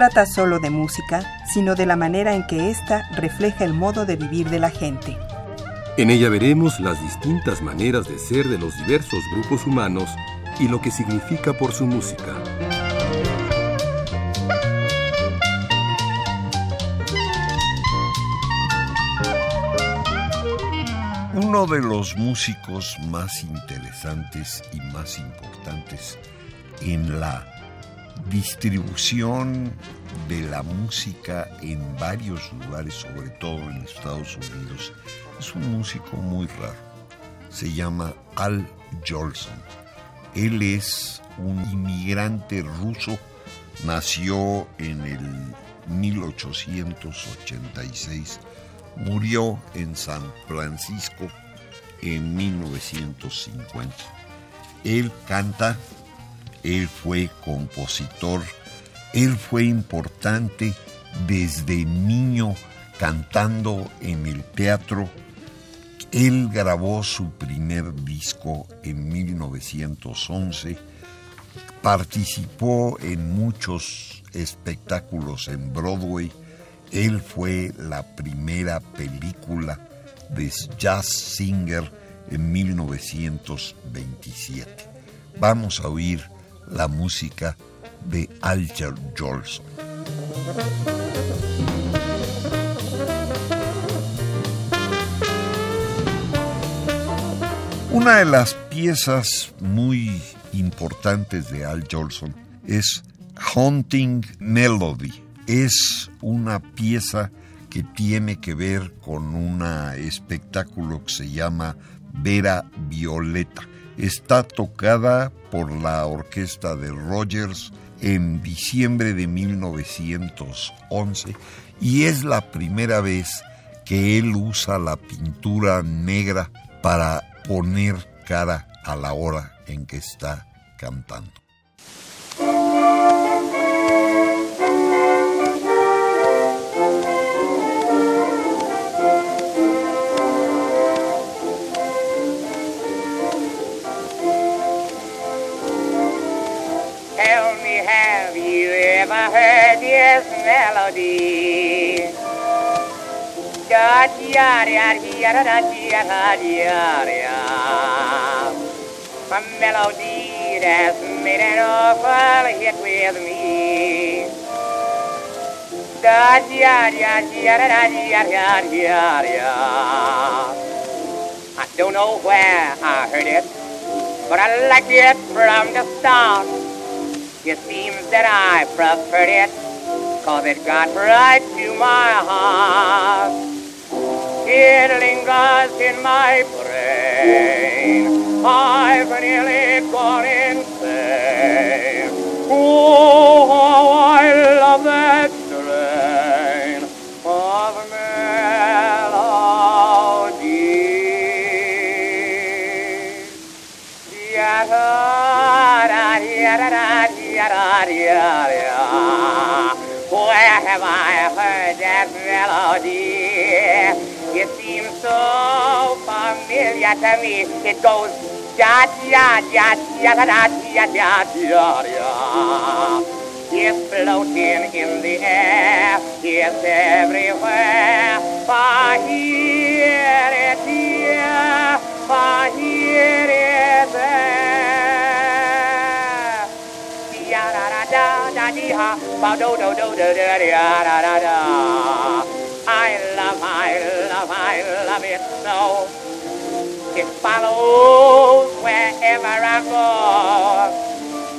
Trata solo de música, sino de la manera en que ésta refleja el modo de vivir de la gente. En ella veremos las distintas maneras de ser de los diversos grupos humanos y lo que significa por su música. Uno de los músicos más interesantes y más importantes en la distribución de la música en varios lugares, sobre todo en Estados Unidos, es un músico muy raro. Se llama Al Jolson. Él es un inmigrante ruso, nació en el 1886, murió en San Francisco en 1950. Él canta él fue compositor, él fue importante desde niño cantando en el teatro. Él grabó su primer disco en 1911, participó en muchos espectáculos en Broadway, él fue la primera película de Jazz Singer en 1927. Vamos a oír la música de Alger Jolson. Una de las piezas muy importantes de Al Jolson es Haunting Melody. Es una pieza que tiene que ver con un espectáculo que se llama Vera Violeta está tocada por la orquesta de Rogers en diciembre de 1911 y es la primera vez que él usa la pintura negra para poner cara a la hora en que está cantando. never heard this melody. Da da da da da da da A melody that's made an awful hit with me. Da da da da da da da da I don't know where I heard it, but I liked it from the start. It seems that I preferred it, cause it got right to my heart. It lingers in my brain. I've nearly gone insane. Oh, how I love that melody? It seems so familiar to me. It goes da da da da da da da da da It's floating in the air. It's everywhere. I hear it here. I hear it there. dee ha, ba do do do do da da da da da. I love, I love, I love it so. It follows wherever I go.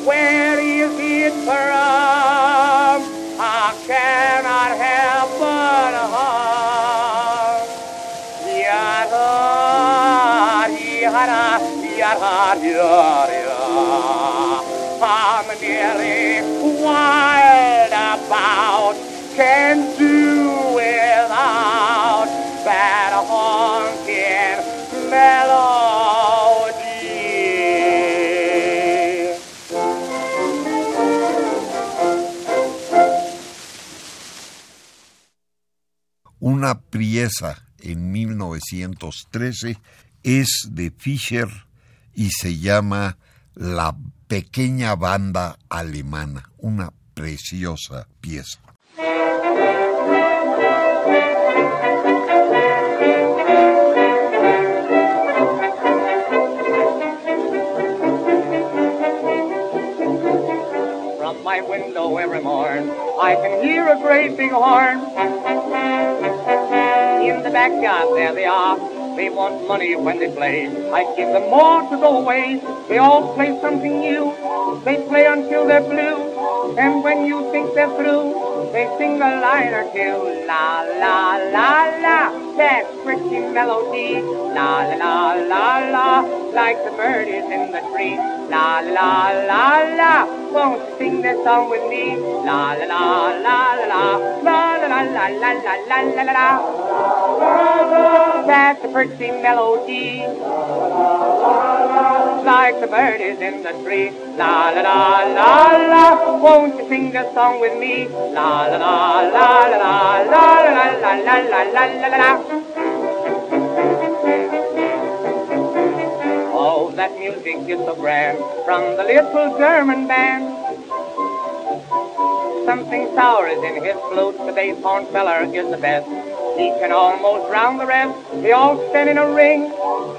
Where is it from? I cannot help but hum. Yada, yada, yada, yada, yada. I'm nearly wild about can do Una pieza en 1913 es de Fischer y se llama La pequeña banda alemana, una preciosa pieza. My window every morn, I can hear a great horn. In the backyard, there they are. They want money when they play. I give them more to go away. They all play something new. They play until they're blue. And when you think they're through, they sing a line or two. La la la la, that pretty melody. La la la la la, like the birdies in the tree. La la la la, won't you sing that song with me? La la la la la la, la la la la la la la la la. That's a pretty melody. Like the birdies in the tree. La la la la la, won't you sing that song with me? La la la la la la la la la la la la la that music is so grand from the little German band. Something sour is in his flute, bass horn feller is the best. He can almost round the rest. They all stand in a ring.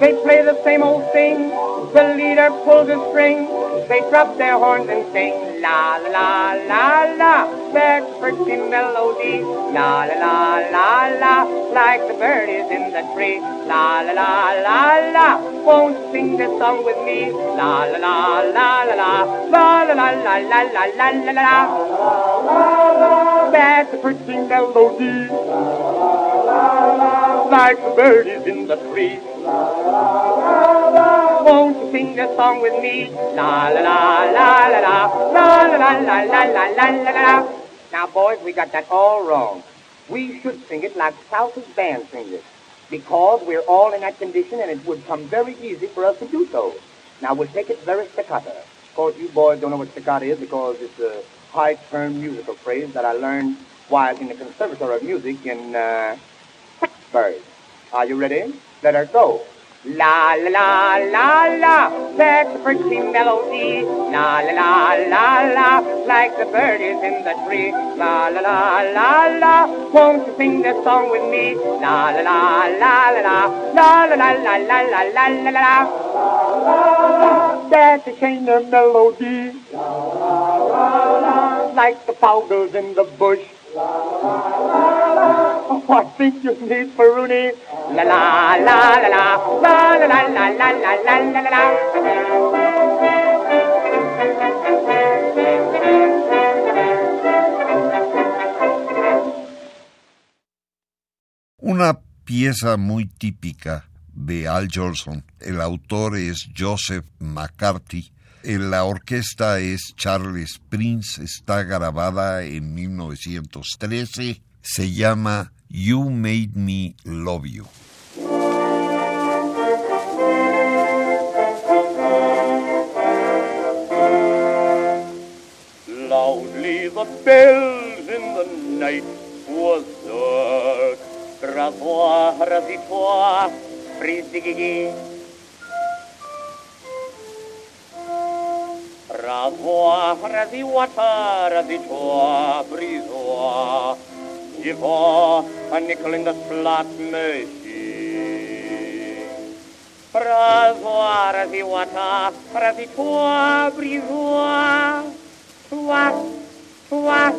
They play the same old thing. The leader pulls a string. They drop their horns and sing la la la la. That pretty melody. La la la la la. Like the birdies in the tree. La la la la la. Won't you sing this song with me? La la la la la la. La la la la la la la la la. That's a pretty melody like the birdies in the tree. Won't you sing a song with me? La la la la la la la la la la la la la la la. Now, boys, we got that all wrong. We should sing it like South's band sings it, because we're all in that condition, and it would come very easy for us to do so. Now, we'll take it very staccato. Of course, you boys don't know what staccato is because it's a high-term musical phrase that I learned while in the Conservatory of Music in uh, Pittsburgh. Are you ready? Let her go. La la la la la, that's a pretty melody. La la la la la, like the birdies in the tree. La la la la la, won't you sing this song with me? La la la la la la, la la la la la la la la la. That's a kind of melody, like the powders in the bush. Oh, I think you need Peruni. La la la la la la la la la la la la la la la. Una pieza muy típica de Al Jolson. El autor es Joseph McCarthy. La orquesta es Charles Prince. Está grabada en 1913. Se llama You Made Me Love You. Loudly the bells in the night was dark. Rasoir, rasitoir, frisigigi. Rasoir, rasiwata, rasitoir, je voor a nickel in the slot machine. zi wata, razi toa brizoa. Twas, twas,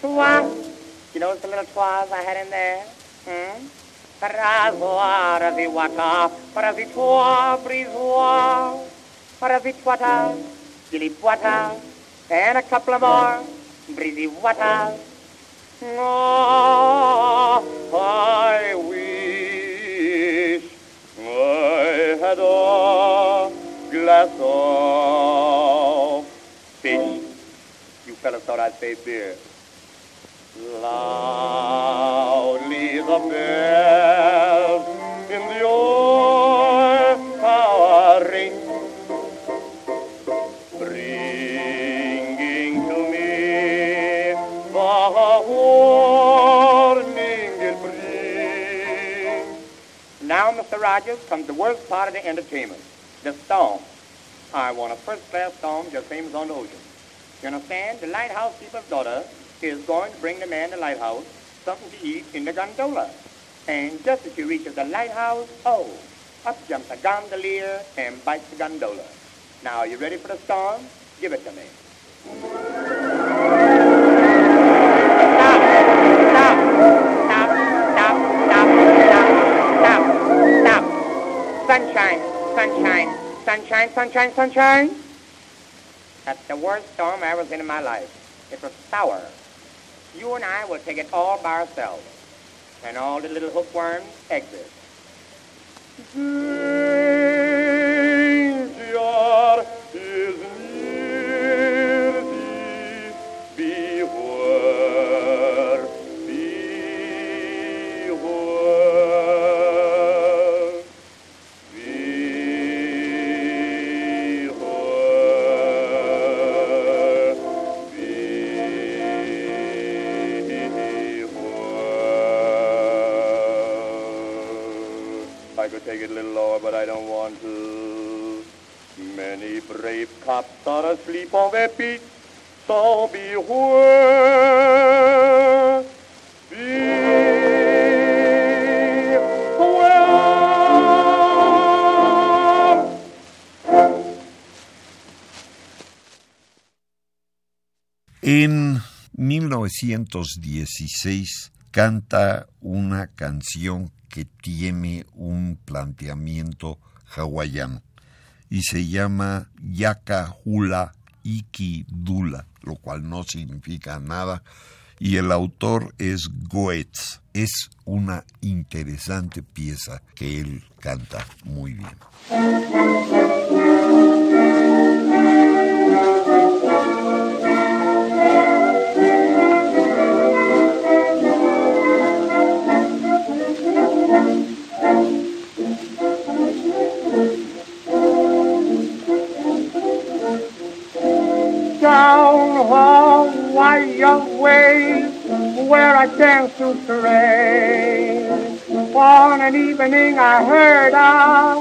twas. You notice the little twas I had in there? Hmm? Razoar zi wata, razi toa brizoa. And a couple of more. Breezy. Ah, I wish I had a glass of fish. You fellas thought I'd say beer. Loudly the bells in the old Now, Mr. Rogers, comes the worst part of the entertainment, the storm. I want a first-class storm just same as on the ocean. You understand? The lighthouse keeper's daughter is going to bring the man the lighthouse something to eat in the gondola. And just as she reaches the lighthouse, oh, up jumps a gondolier and bites the gondola. Now, are you ready for the storm? Give it to me. Sunshine! Sunshine! Sunshine! Sunshine! That's the worst storm I ever seen in my life. It was sour. You and I will take it all by ourselves. And all the little hookworms exit. I could take it a little lower, but I don't want to. Many brave cops are asleep on their beat, so. Beware. En 1916 canta una canción que tiene un planteamiento hawaiano y se llama Yaka Hula Iki Dula, lo cual no significa nada, y el autor es Goetz. Es una interesante pieza que él canta muy bien. Down Hawaii way where I dance to stray. On an evening I heard a,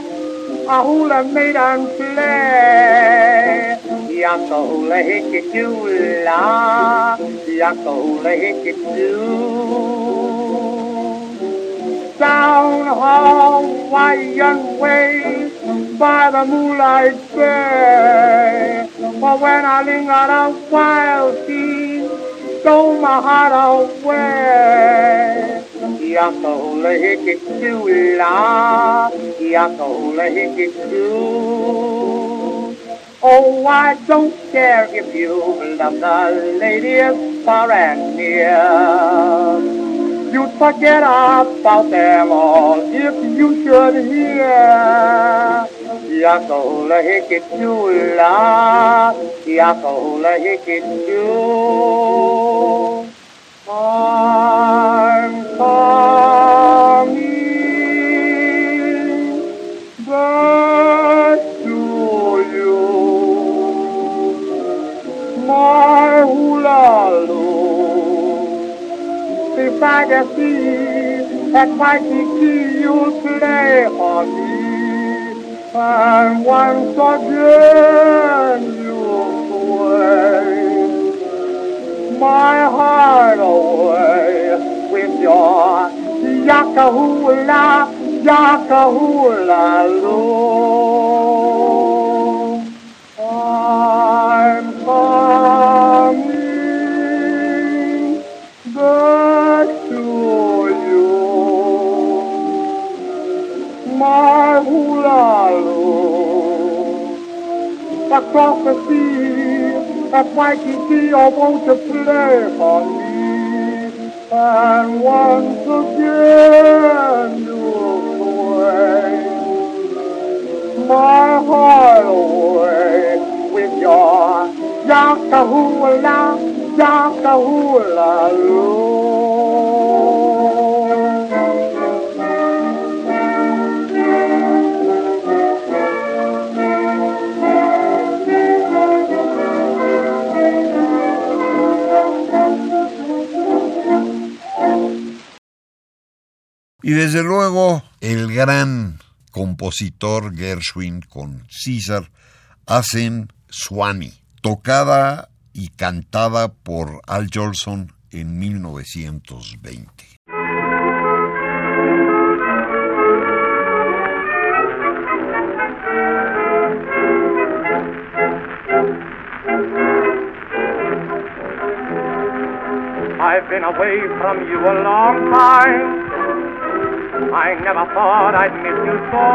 a hula maiden play. Yaka hula hickey doo la, yaka hula hickey doo down Hawaiian way by the moonlight bay. But when I lingered a while, she stole my heart away. Yaka hula hickey doo la, yaka hula hickey doo. Oh, I don't care if you love the ladies far and near. You'd forget about them all if you should hear. Yakola hickey doo-la, yakola hickey doo. I'm coming back to you, my if I can see that Waikiki you'll play for me. And once again you'll sway my heart away with your yakahula, yakahula loo. I'm coming back to you, my hula. Across the sea, at Waikiki, I want to play for me. And once again you'll sway my heart away with your yakahula, yakahula loo. Y desde luego el gran compositor Gershwin con César hacen Swanee, tocada y cantada por Al Jolson en 1920. I've been away from you a long time. I never thought I'd miss you so.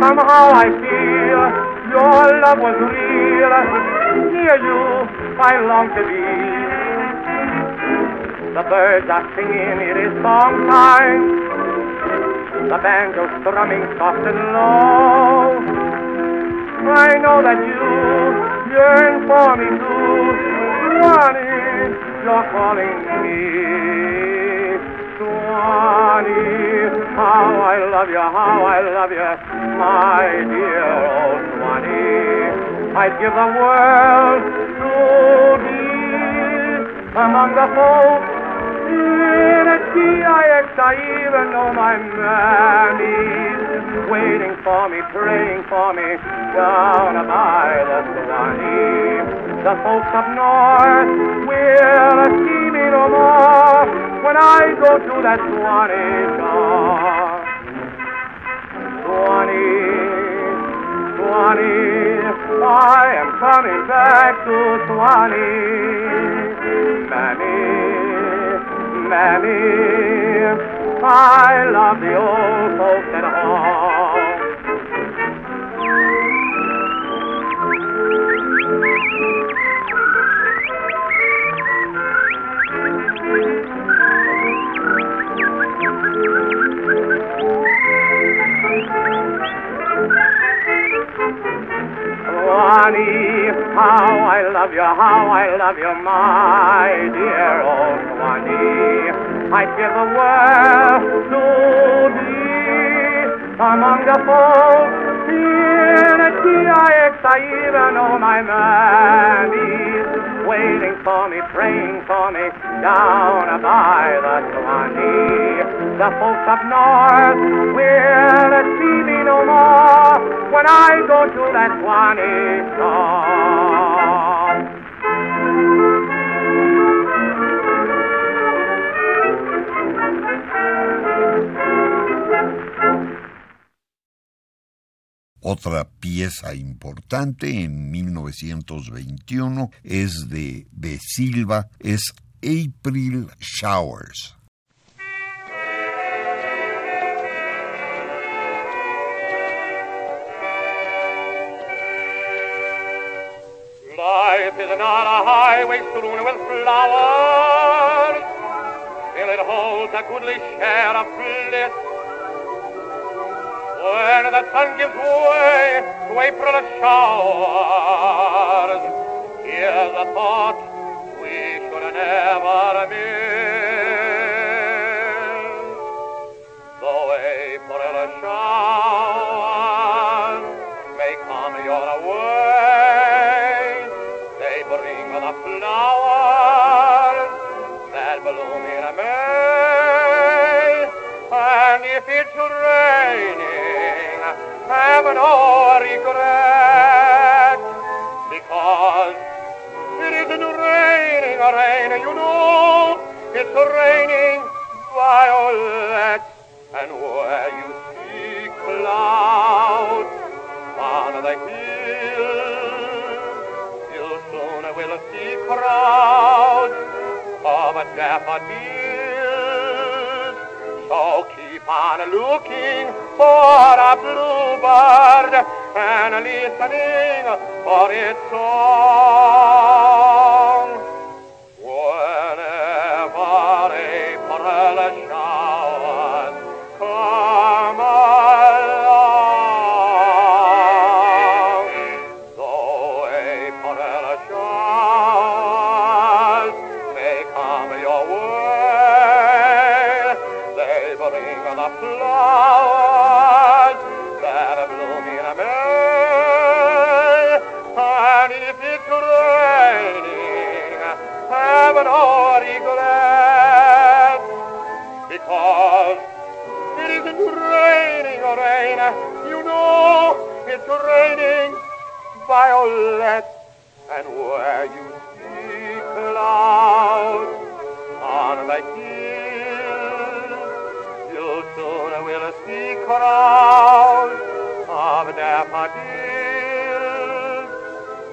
Somehow I feel your love was real. Near you, I long to be. The birds are singing, it is song time. The banjo's strumming soft and low. I know that you yearn for me too. Swanee, you're calling me. Swanee, how I love you, how I love you, my dear old Swanee. I'd give the world to be among the folks in a TIX. I even know my mammy's waiting for me, praying for me down by the Swanee. The folks up north will see no more when I go to that Swanee shore. Swanee, Swanee, I am coming back to Swanee. Mammy, Mammy, I love the old folks at home. Swanee, how I love you, how I love you, my dear old Swanee. I'd give the world to be among the folks in a TIX. I even know my mammy's waiting for me, praying for me down by the Swanee. The folks up north will see me no more when I go to that Swanee shore. Otra pieza importante en 1921 es de De Silva, es April Showers. Life is not a highway strewn with flowers, still it holds a goodly share of bliss. When the sun gives way to April showers, here's a thought we should never miss. No regret, because it isn't raining, rain, you know, it's raining violets. And where you see clouds on the hills, you soon will see crowds of daffodils. So on looking for a bluebird and listening for its song. It's raining violets. And where you see clouds on the hill, you soon will see crowds of daffodils.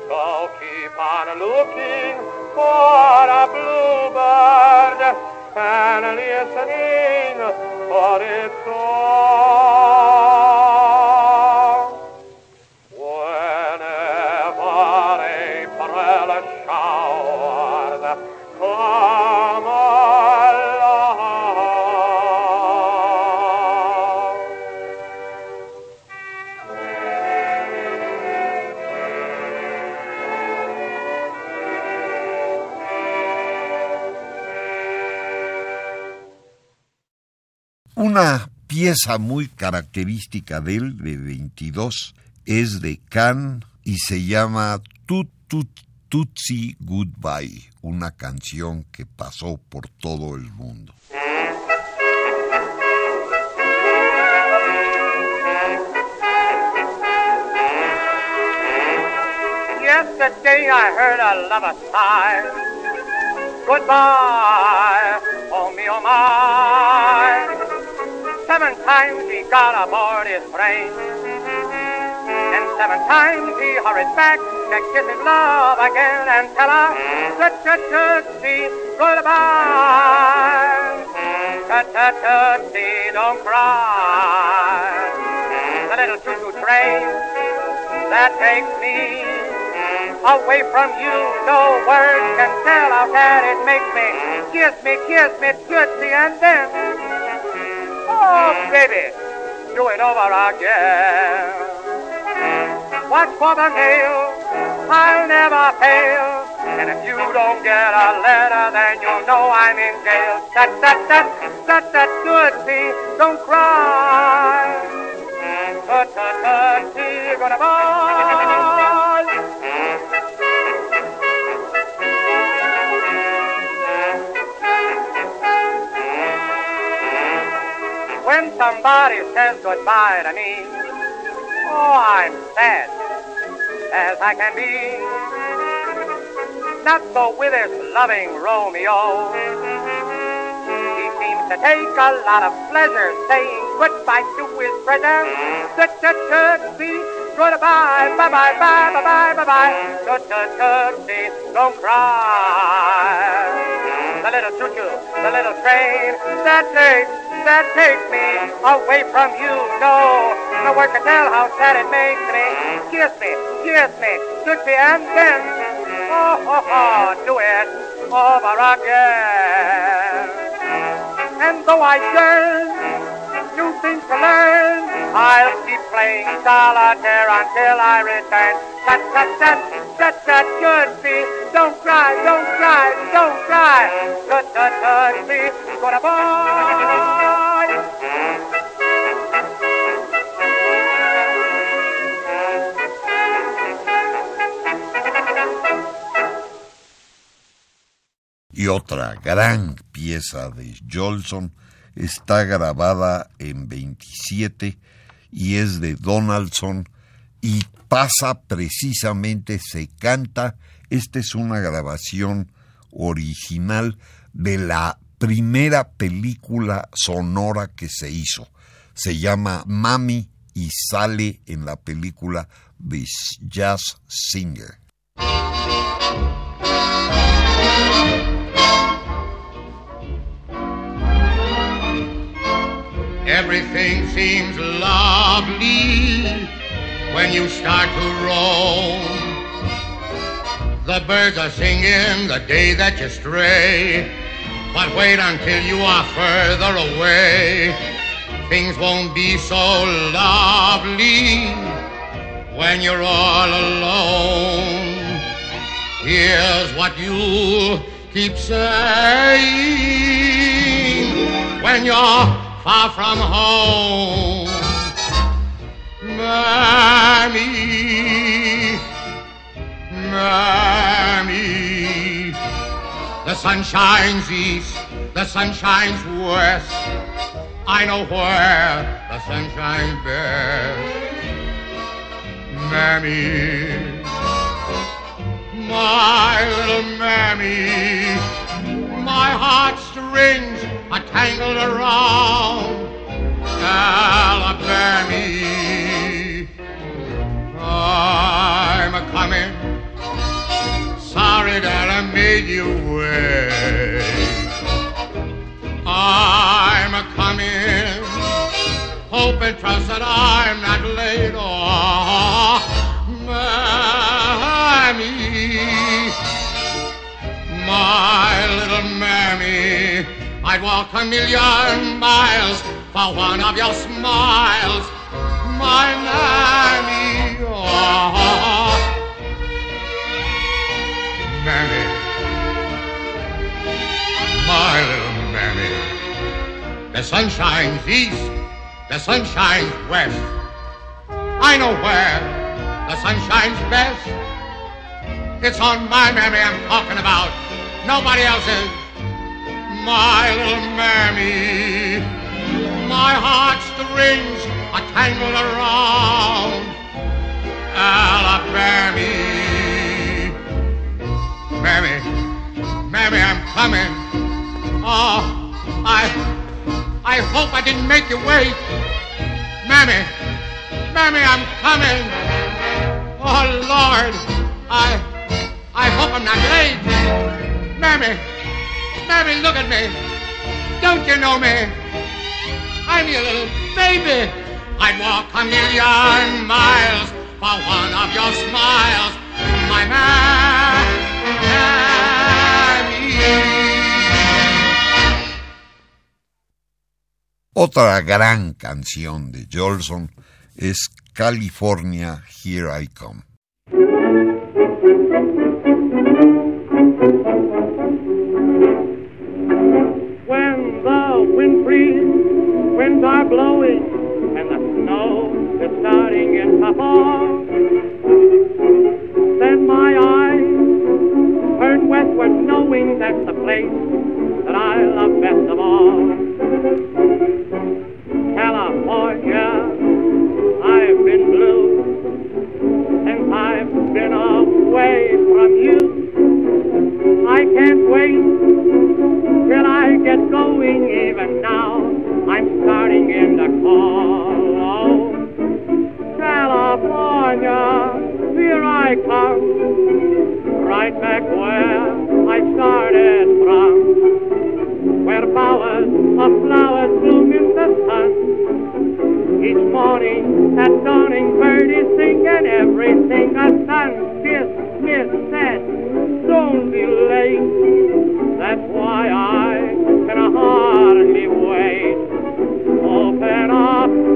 So keep on looking for a bluebird and listening for its song. Pieza muy característica de él, de 22, es de Can y se llama Tut Tut Tutsi Goodbye, una canción que pasó por todo el mundo. Yesterday I heard a lover sigh. Goodbye, oh me, oh my. Seven times he got aboard his train. And seven times he hurried back to kiss his love again and tell her, tootsie, goodbye. Tootsie, don't cry. The little choo-choo train that takes me away from you. No words can tell how sad it makes me. Kiss me, kiss me, tootsie, and then, oh baby, do it over again. Watch for the nail, I'll never fail. And if you don't get a letter, then you'll know I'm in jail. That, that, that, that, that, tootsie, don't cry. Tut, tut, tootsie, gonna bye. When somebody says goodbye to me, oh, I'm sad as I can be. Not so with this loving Romeo. He seems to take a lot of pleasure saying goodbye to his tut tootsie, goodbye, bye bye bye bye bye bye bye. Tootsie, don't cry. The little choo-choo, the little train that takes, that takes me away from you. No, no word can tell how sad it makes me. Kiss me, kiss me, tootsie, and then, oh, oh, oh, do it over again. And though I yearn, new things to learn, I'll solitaire until I return. Don't cry, don't cry, don't cry. Bye. Y otra gran pieza de Jolson está grabada en 27 y es de Donaldson y pasa precisamente, se canta, esta es una grabación original de la primera película sonora que se hizo. Se llama Mami y sale en la película The Jazz Singer. Everything seems lovely when you start to roam. The birds are singing the day that you stray. But wait until you are further away. Things won't be so lovely when you're all alone. Here's what you keep saying when you're far from home. Mammy, Mammy, the sun shines east, the sun shines west. I know where the sun shines best. Mammy, my little mammy, my heartstrings are tangled around Alabama. I'm a coming, sorry that I made you wait. I'm a coming, hope and trust that I'm not late. Oh, mammy, my little mammy, I'd walk a million miles for one of your smiles, my mammy. Oh, mammy, my little mammy. The sun shines east, the sun shines west. I know where the sun shines best. It's on my mammy I'm talking about, nobody else's. My little mammy, my heartstrings are tangled around Alabama. Mammy, mammy, I'm coming. Oh, I, I hope I didn't make you wait. Mammy, mammy, I'm coming. Oh Lord, I, I hope I'm not late. Mammy, mammy, look at me. Don't you know me? I'm your little baby. I'd walk a million miles for one of your smiles, my mammy. Otra gran canción de Jolson es California, Here I Come. Are blowing, and the snow is starting in fall. Then my eyes turn westward, knowing that's the place that I love best of all. California, I've been blue since I've been away from you. I can't wait till I get going even now. Starting in the. Oh, California, here I come, right back where I started from, where bowers of flowers bloom in the sun. Each morning at dawning, birdies sing and everything a sun kiss, kiss, said, don't be late. That's why I can hardly wait. Open up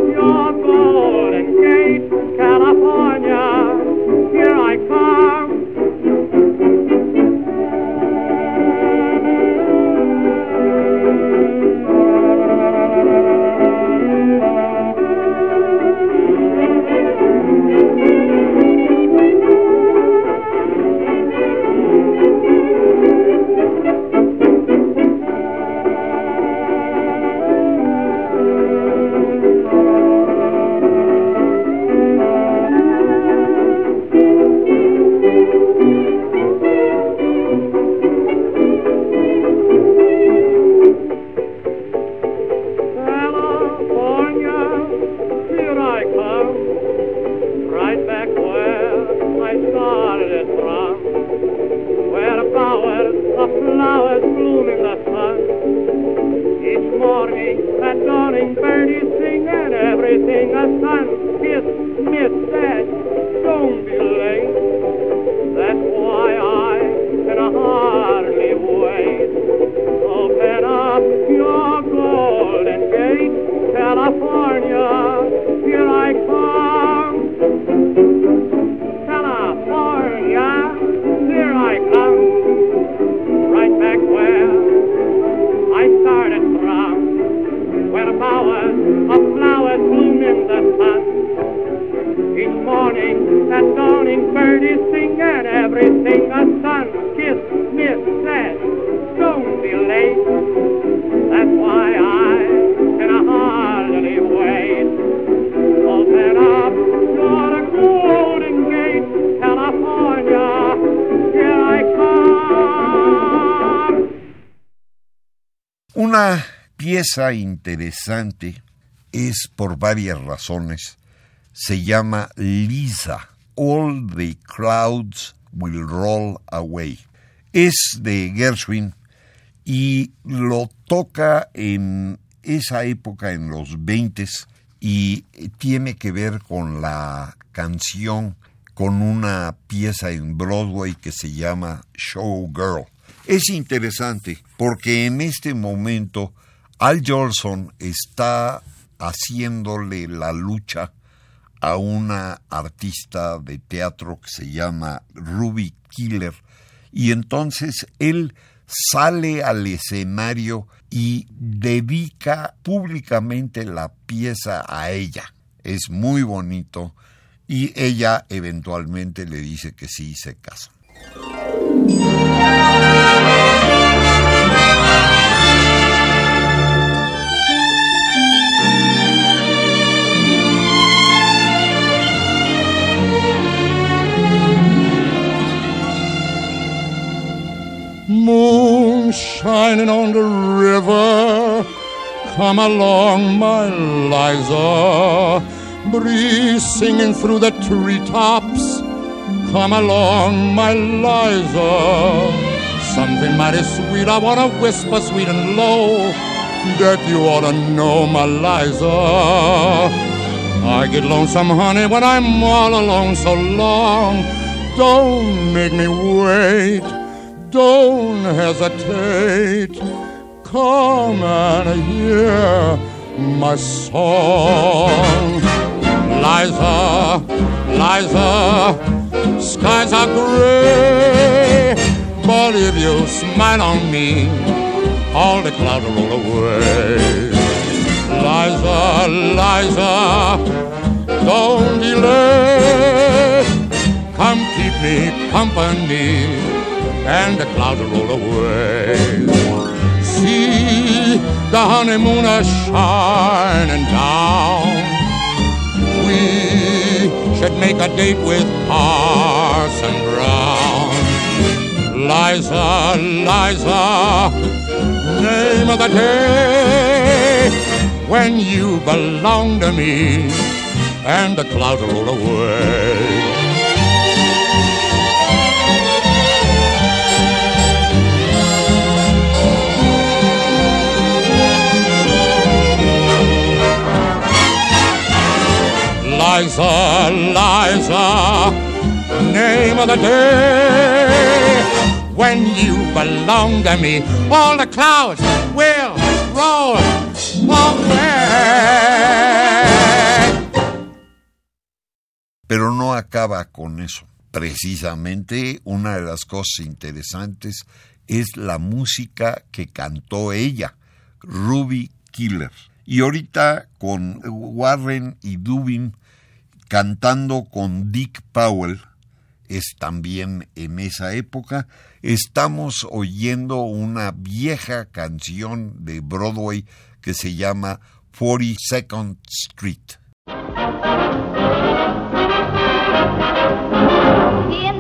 pieza interesante es por varias razones. Se llama Lisa. All the Clouds Will Roll Away. Es de Gershwin y lo toca en esa época, en los 20 y tiene que ver con la canción, con una pieza en Broadway que se llama Showgirl. Es interesante porque en este momento Al Jolson está haciéndole la lucha a una artista de teatro que se llama Ruby Killer y entonces él sale al escenario y dedica públicamente la pieza a ella. Es muy bonito y ella eventualmente le dice que sí se casa. Shining on the river, come along, my Liza. Breeze singing through the treetops, come along, my Liza. Something mighty sweet, I wanna whisper sweet and low that you ought to know, my Liza. I get lonesome, honey, when I'm all alone so long. Don't make me wait. Don't hesitate. Come and hear my song. Liza, Liza, skies are gray. But if you smile on me, all the clouds roll away. Liza, Liza, don't delay. Come keep me company and the clouds roll away. See the honeymoon a shining down. We should make a date with Parson Brown. Liza, Liza, name of the day when you belong to me and the clouds roll away. When you belong to me, all the clouds will roll. Pero no acaba con eso. Precisamente una de las cosas interesantes es la música que cantó ella, Ruby Killer. Y ahorita con Warren y Dubin cantando con Dick Powell, es también en esa época, estamos oyendo una vieja canción de Broadway que se llama 42nd Street. In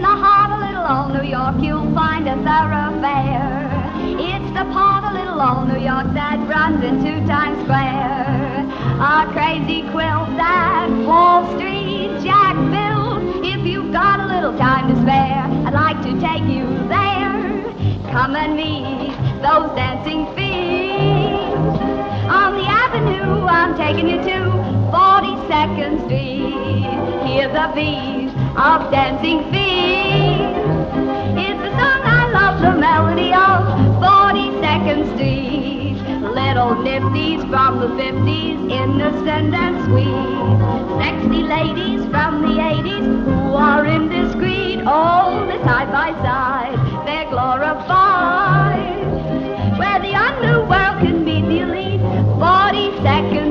the heart of little old New York, you'll find a thoroughfare. It's the part of little old New York that runs into Times Square. A crazy quilt at Wall Street, little time to spare, I'd like to take you there. Come and meet those dancing feet. On the avenue, I'm taking you to 42nd Street. Hear the beat of dancing feet. The melody of 42nd Street. Little nifties from the 50s, innocent and sweet. Sexy ladies from the 80s who are indiscreet. All the side by side, they're glorified. Where the underworld can meet the elite, 42nd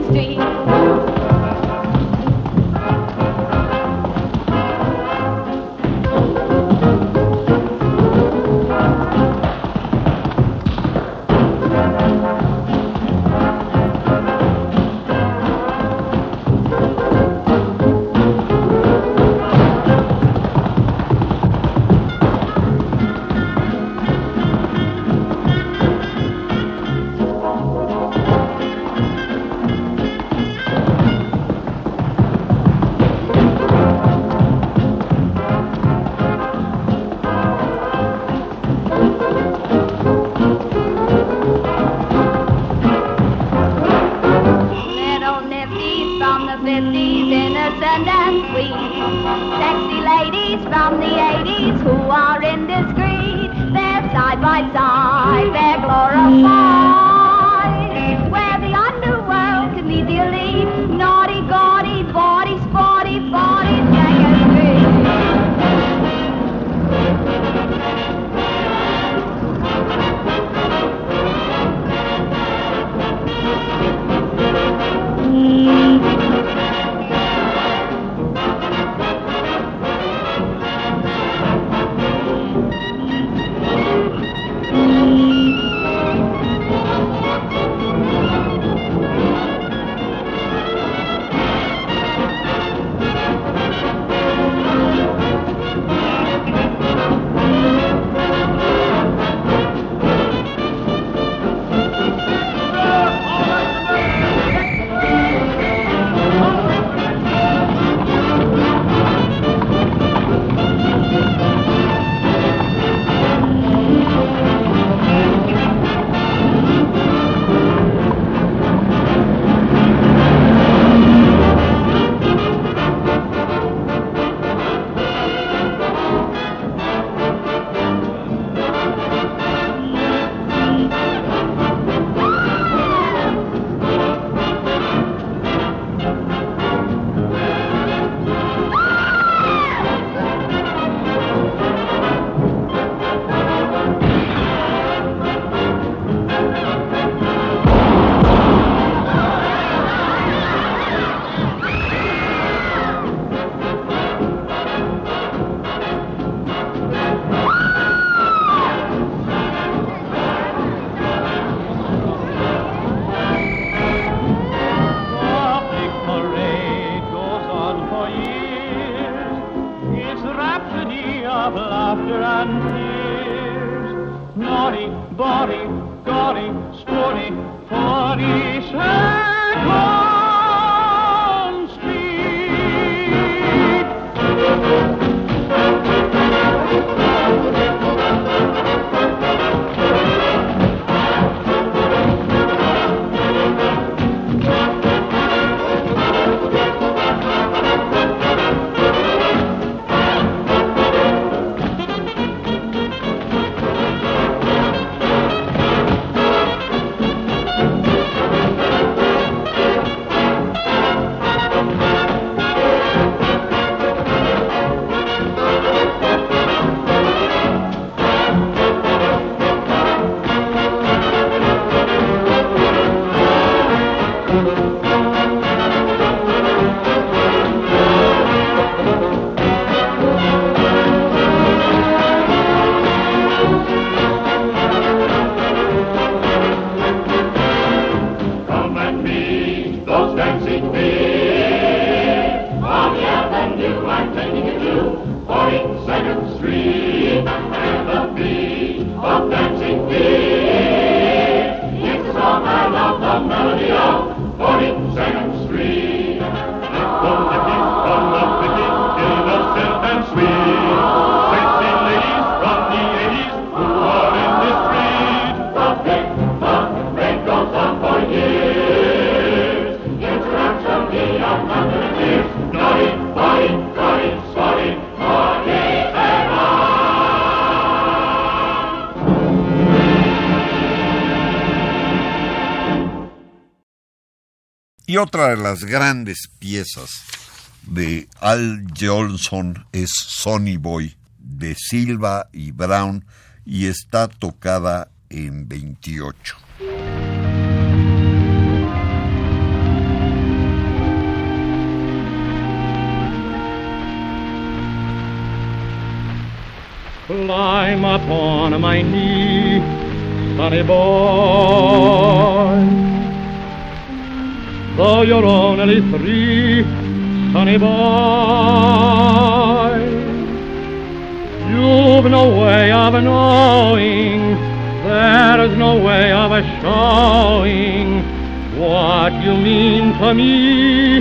otra de las grandes piezas de Al Johnson es Sonny Boy, de Silva y Brown, y está tocada en 28. Climb upon my knee, Sonny Boy. Though you're only three se Boy. You've no way of knowing, there's no way of showing what you mean to me,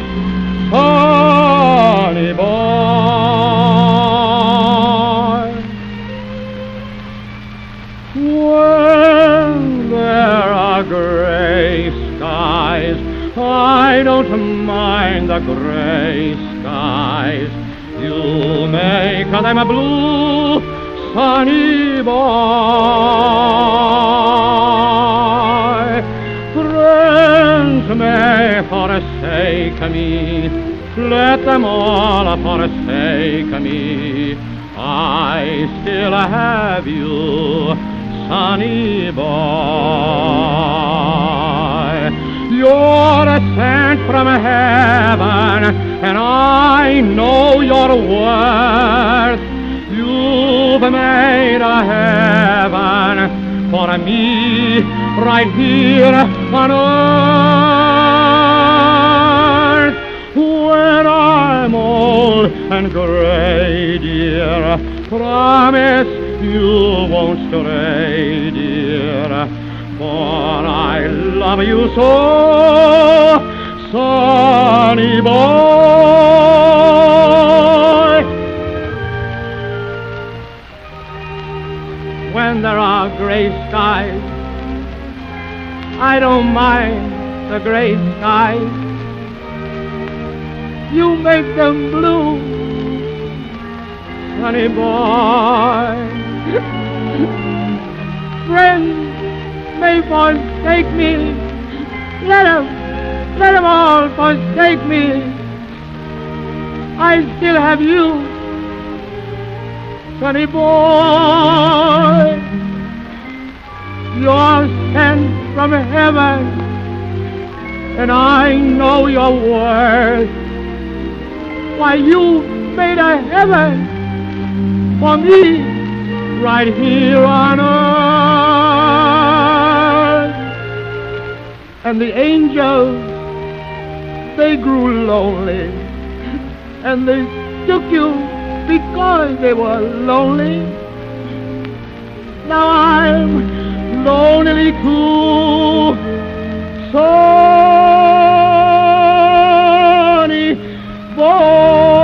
Sonny Boy. I don't mind the gray skies. You make them a blue, sunny boy. Friends may forsake me. Let them all forsake me. I still have you, sunny boy. From heaven, and I know your worth. You've made a heaven for me right here on earth. When I'm old and gray, dear, promise you won't stray, dear. For I love you so, sonny boy. When there are gray skies, I don't mind the gray skies. You make them blue, sonny boy. Friends may forsake me. Let them, let them all forsake me. I still have you, sonny boy. You're sent from heaven, and I know your worth. Why, you made a heaven for me right here on earth. And the angels, they grew lonely, and they took you because they were lonely. Now I'm lonely too. Sonny boy.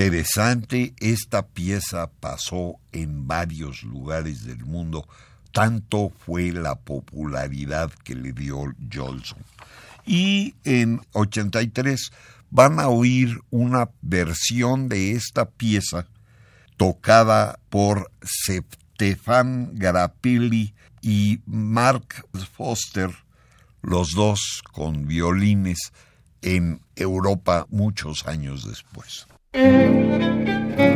Interesante, esta pieza pasó en varios lugares del mundo, tanto fue la popularidad que le dio Jolson. Y en 83 van a oír una versión de esta pieza tocada por Stefan Grappelli y Mark Foster, los dos con violines en Europa muchos años después. Thank you.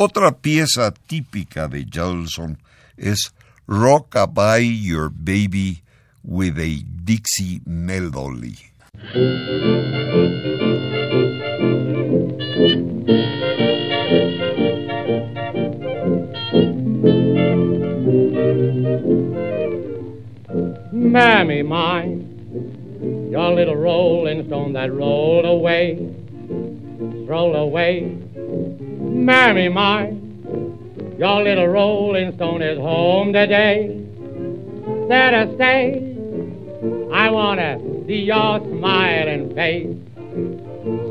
Otra pieza típica de Jolson es Rockabye Your Baby with a Dixie Melody. Mammy mine, your little rolling stone that rolled away, rolled away. Mammy mine, your little rolling stone is home today. Let us stay. I wanna see your smiling face.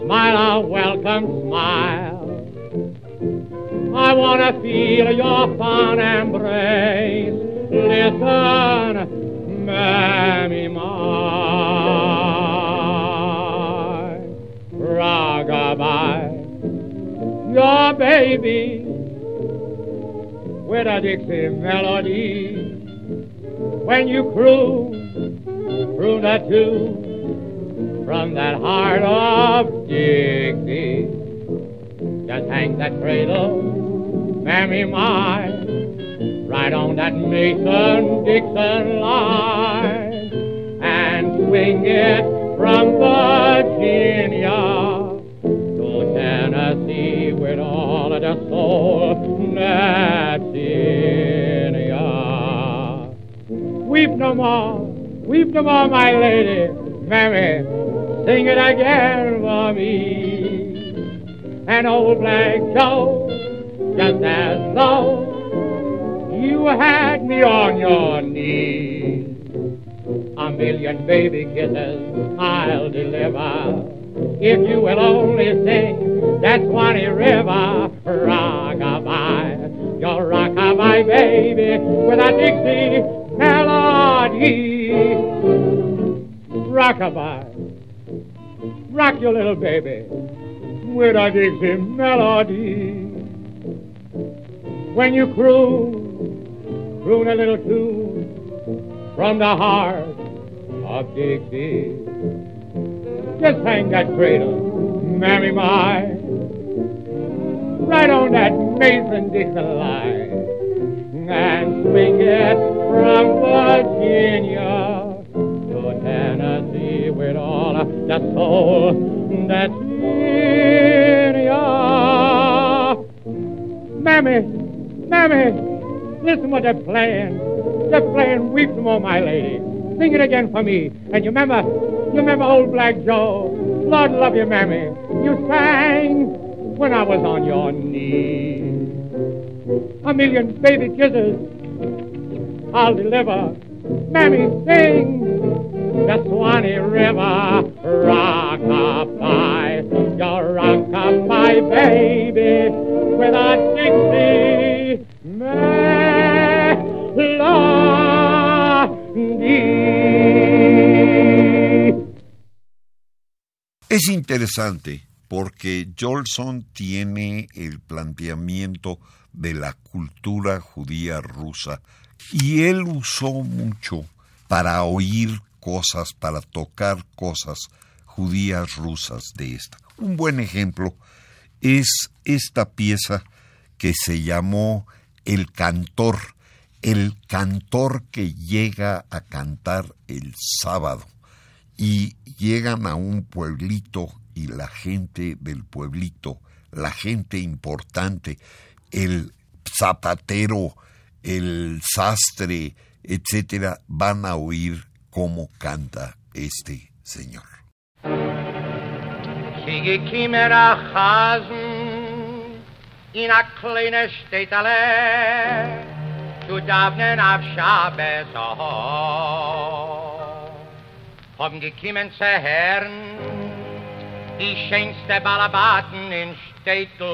Smile a welcome smile. I wanna feel your fond embrace. Listen Mammy mine, rockabye, your baby with a Dixie melody. When you croon, croon a tune from that heart of Dixie. Just hang that cradle, mammy mine right on that Mason Dixon line and swing it from Virginia ya. Weep no more, weep no more, my lady, mammy, sing it again for me. And old Black Joe, just as though you had me on your knees. A million baby kisses I'll deliver if you will only sing that Swanee River rockabye, your rockabye baby with a Dixie melody. Rockabye, rock your little baby with a Dixie melody. When you croon croon a little tune from the heart of Dixie. Just hang that cradle, mammy mine, right on that Mason Dixon line, and swing it from Virginia to Tennessee with all the soul that's in ya. Mammy, mammy, Listen what they're playing. They're playing Weep No More, My Lady. Sing it again for me. And you remember, you remember old Black Joe? Lord love you, mammy. You sang when I was on your knee. A million baby kisses I'll deliver. Mammy, sing the Swanee River. Rock-a-bye, your rock-a-bye, baby, with a Dixie Es interesante porque Jolson tiene el planteamiento de la cultura judía rusa y él usó mucho para oír cosas, para tocar cosas judías rusas de esta. Un buen ejemplo es esta pieza que se llamó El Cantor, el cantor que llega a cantar el sábado y llegan a un pueblito y la gente del pueblito, la gente importante, el zapatero, el sastre, etcétera, van a oír cómo canta este señor. in a Haben gekiemen zu Herren die schönste Balabaten in Städtel.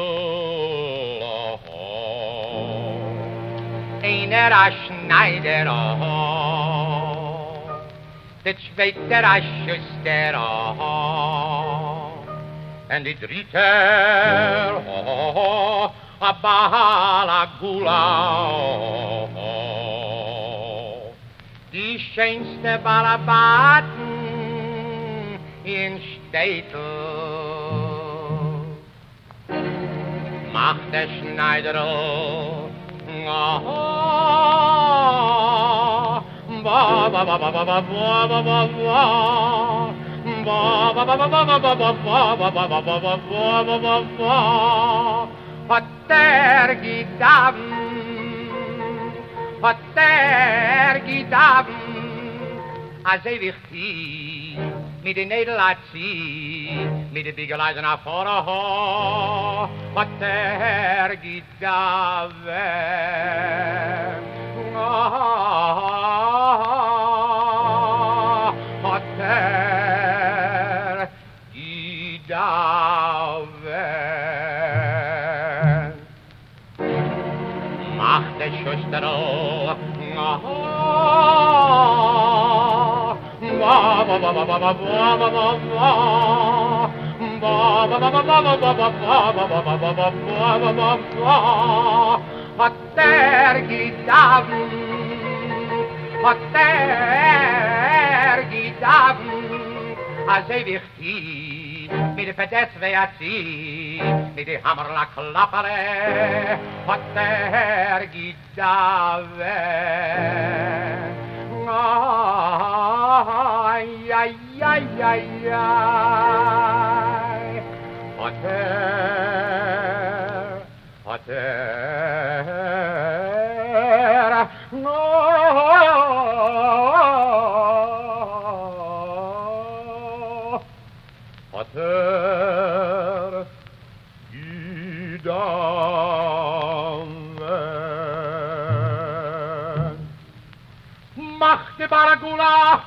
Einer a Schneider der zweite a Schuster and die dritte a Bahala Gula. Die schönste Balabaten in Städtel. macht der Schneider oh, ba ba ba ba ba ba ba ba ba ba hat er gedaven as ev ich zi mit de nedel a zi mit de bigelizen a vor a ho hat er gedaven oh, oh, oh, oh. וואו וואו וואו וואו וואו וואו וואו וואו וואו וואו וואו וואו prendi the hammer la clapare, poter gidave. Ai, ai, ai, ai, ai, poter, poter, no, de Baragula.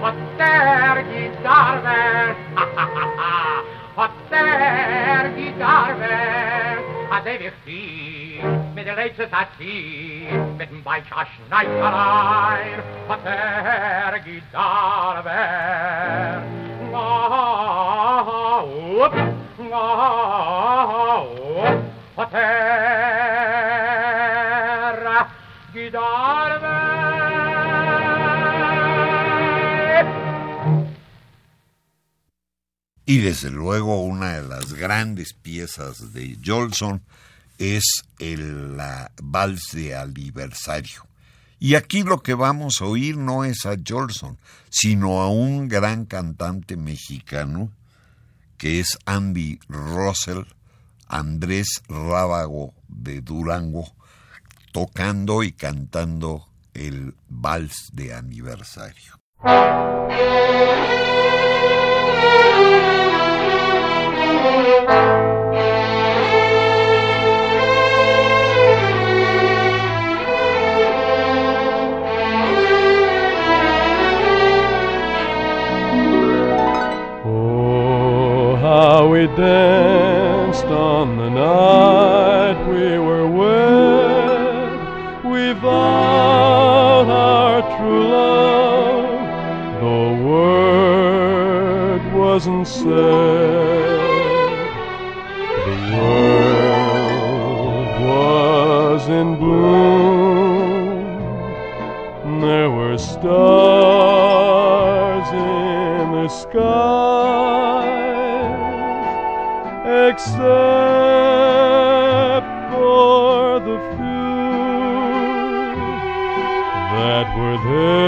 Wat ter guitarven, wat ter guitarven, had hij weer gezien met de Leidse satie, met een beetje schneiderij, wat ter guitarven. Y desde luego una de las grandes piezas de Jolson es el la vals de aniversario. Y aquí lo que vamos a oír no es a Jolson, sino a un gran cantante mexicano que es Andy Russell, Andrés Rábago de Durango, tocando y cantando el vals de aniversario. How we danced on the night we were wed. We vowed our true love, the word wasn't said. The world was in bloom. There were stars in the sky, except for the few that were there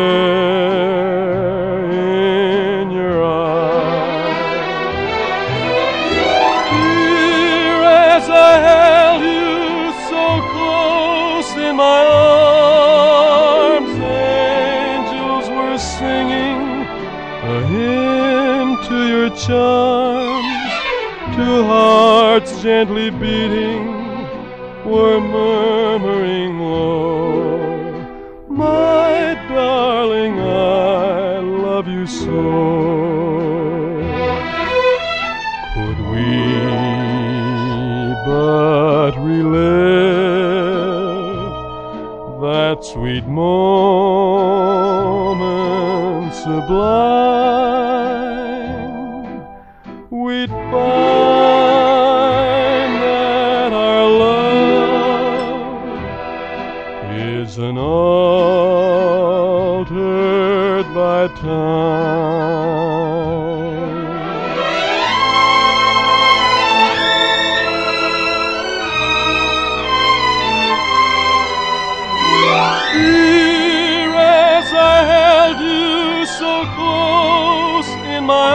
in your eyes. Dear, as I held you so close in my arms, angels were singing a hymn to your charms. Gently beating were murmuring low, My darling, I love you so. Could we but relive that sweet moment sublime, we'd find time. As I held you so close in my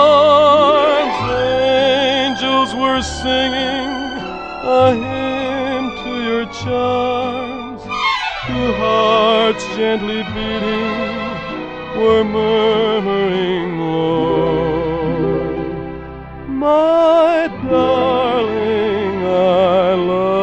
arms, angels were singing a hymn to your charms. Two hearts gently My darling, love.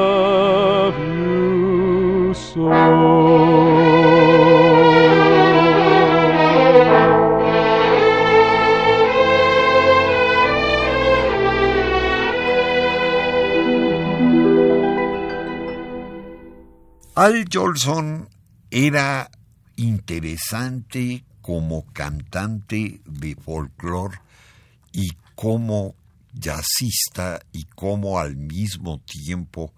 Al Jolson era interesante como cantante de folclore y como jazzista y como al mismo tiempo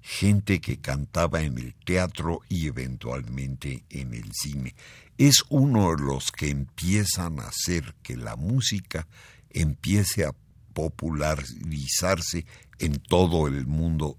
gente que cantaba en el teatro y eventualmente en el cine. Es uno de los que empiezan a hacer que la música empiece a popularizarse en todo el mundo.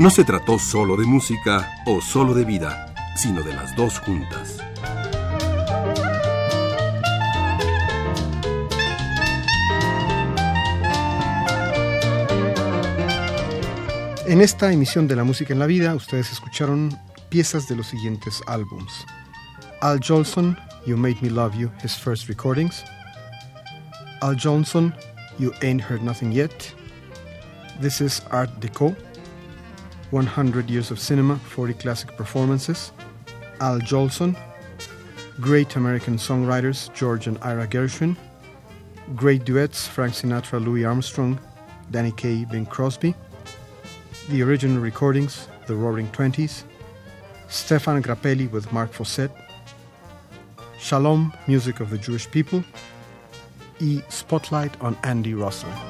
No se trató solo de música o solo de vida, sino de las dos juntas. En esta emisión de La Música en la Vida, ustedes escucharon piezas de los siguientes álbums. Al Jolson, You Made Me Love You, his first recordings. Al Jolson, You Ain't Heard Nothing Yet. This is Art Deco. 100 Years of Cinema, 40 Classic Performances. Al Jolson. Great American Songwriters, George and Ira Gershwin. Great Duets, Frank Sinatra, Louis Armstrong, Danny Kaye, Bing Crosby. The original recordings, The Roaring Twenties, Stefan Grappelli with Marc Fosset, Shalom, Music of the Jewish People, e Spotlight on Andy Russell.